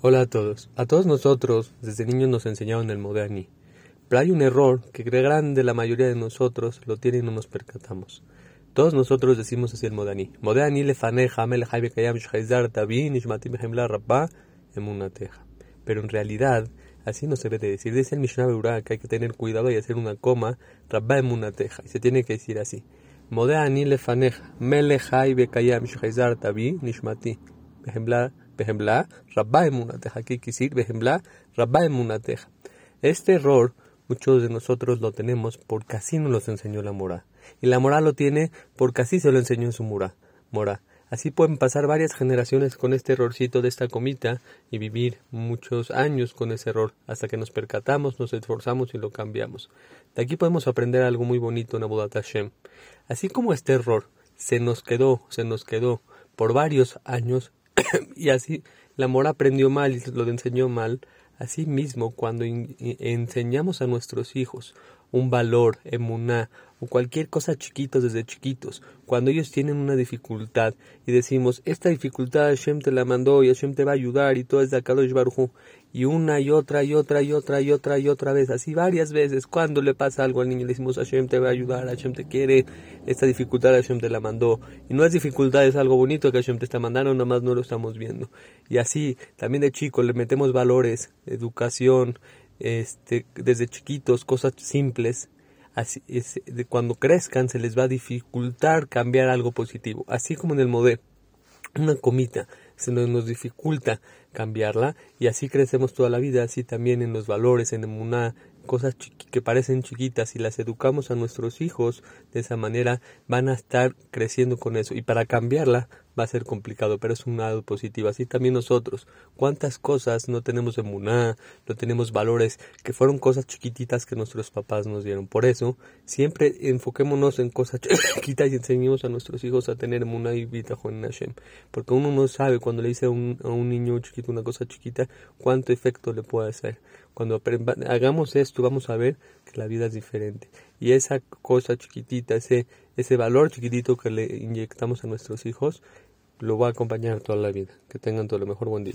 Hola a todos. A todos nosotros, desde niños nos enseñaron el Modani. Pero hay un error que grande la mayoría de nosotros lo tiene y no nos percatamos. Todos nosotros decimos así el Modani. Modani le faneja, me kayam tabi, nishmati rabba, emunateja. Pero en realidad, así no se debe de decir. Dice el Mishnah Beurah que hay que tener cuidado y hacer una coma, rabba emunateja. Y se tiene que decir así. Modani le faneja, me kayam tabi, nishmati, Bejembla, Rabba Emunateja. Aquí decir Bejembla, Rabba Emunateja. Este error muchos de nosotros lo tenemos porque así nos los enseñó la Mora. Y la Mora lo tiene porque así se lo enseñó en su Mora. Mora. Así pueden pasar varias generaciones con este errorcito de esta comita y vivir muchos años con ese error hasta que nos percatamos, nos esforzamos y lo cambiamos. De aquí podemos aprender algo muy bonito en Abudat Hashem. Así como este error se nos quedó, se nos quedó por varios años, y así la mora aprendió mal y lo enseñó mal. Así mismo, cuando enseñamos a nuestros hijos un valor, emuná, o cualquier cosa chiquitos desde chiquitos, cuando ellos tienen una dificultad y decimos, esta dificultad Hashem te la mandó y Hashem te va a ayudar y todo es de Akadosh Baruj y una y otra y otra y otra y otra y otra vez, así varias veces, cuando le pasa algo al niño le decimos, Hashem te va a ayudar, Hashem te quiere, esta dificultad Hashem te la mandó, y no es dificultad, es algo bonito que Hashem te está mandando, nomás no lo estamos viendo, y así, también de chico le metemos valores, educación, este, desde chiquitos, cosas simples, así, de cuando crezcan se les va a dificultar cambiar algo positivo, así como en el modelo, una comita, se nos, dificulta cambiarla y así crecemos toda la vida, así también en los valores, en una cosas que parecen chiquitas y las educamos a nuestros hijos de esa manera van a estar creciendo con eso y para cambiarla va a ser complicado, pero es un lado positivo. Así también nosotros, cuántas cosas no tenemos en Muná, no tenemos valores, que fueron cosas chiquititas que nuestros papás nos dieron. Por eso, siempre enfoquémonos en cosas chiquitas y enseñemos a nuestros hijos a tener Muná y Bitajon en Hashem. Porque uno no sabe cuando le dice a un, a un niño chiquito una cosa chiquita, cuánto efecto le puede hacer. Cuando hagamos esto, vamos a ver que la vida es diferente. Y esa cosa chiquitita, ese, ese valor chiquitito que le inyectamos a nuestros hijos, lo va a acompañar toda la vida. Que tengan todo lo mejor. Buen día.